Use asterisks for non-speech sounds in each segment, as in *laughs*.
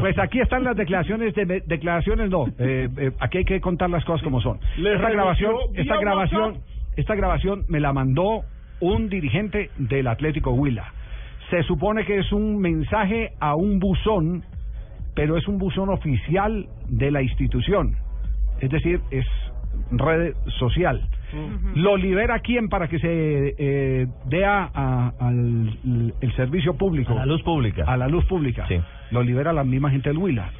Pues aquí están las declaraciones de declaraciones no, eh, eh, aquí hay que contar las cosas como son. Esta grabación, esta grabación, esta grabación me la mandó un dirigente del Atlético Huila. Se supone que es un mensaje a un buzón, pero es un buzón oficial de la institución. Es decir, es red social. Lo libera quién para que se eh, dé a- a- al el servicio público. A la luz pública. A la luz pública. Sí. Lo libera la misma gente del Huila.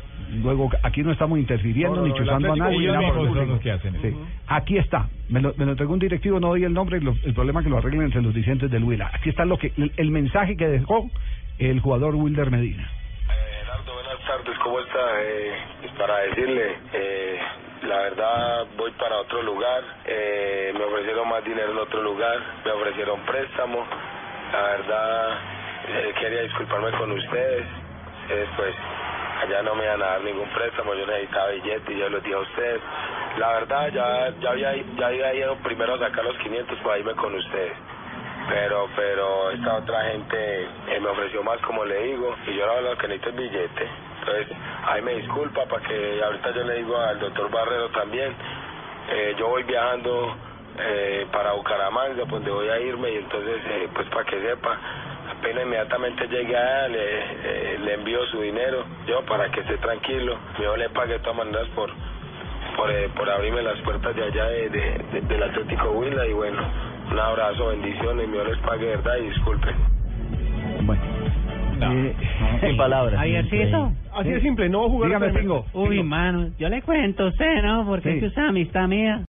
Luego, aquí no estamos interfiriendo No, no, ni no, el chuzando a Atlético nadie. Huila nada por el mismo son estilo. los que hacen eso. Sí. Aquí está. Me lo, me lo entregó un directivo, no doy el nombre, lo- el problema es que lo arreglen entre los dirigentes del Huila. Aquí está lo que el, el mensaje que dejó el jugador Wilder Medina. Gerardo, buenas tardes, ¿cómo está? Eh, para decirle, eh, la verdad voy para otro lugar, eh, me ofrecieron más dinero en otro lugar, me ofrecieron préstamo, la verdad eh, quería disculparme con ustedes, ustedes pues allá no me iban a dar ningún préstamo, yo necesitaba billete y yo les dije a ustedes, la verdad ya, ya, había, ya había ido primero a sacar los 500 para irme con ustedes. Pero pero esta otra gente eh, me ofreció más como le digo y yo ahora lo que necesito es billete. Entonces ahí me disculpa para que ahorita yo le digo al doctor Barrero también eh, yo voy viajando eh, para Bucaramanga pues, donde voy a irme y entonces eh, pues para que sepa apenas inmediatamente llegue allá le, eh, le envío su dinero yo para que esté tranquilo yo le pague de todas maneras por por, eh, por abrirme las puertas de allá de, de- de- del Atlético Huila y bueno, un abrazo, bendiciones, Dios les pague verdad y disculpen. No, Eh, sin *laughs* palabras. Javiercito. Así de simple, no jugar. Dígame, Pingo. Uy, mano, yo le cuento a usted, ¿no? Porque Sí. es que usted es amistad mía.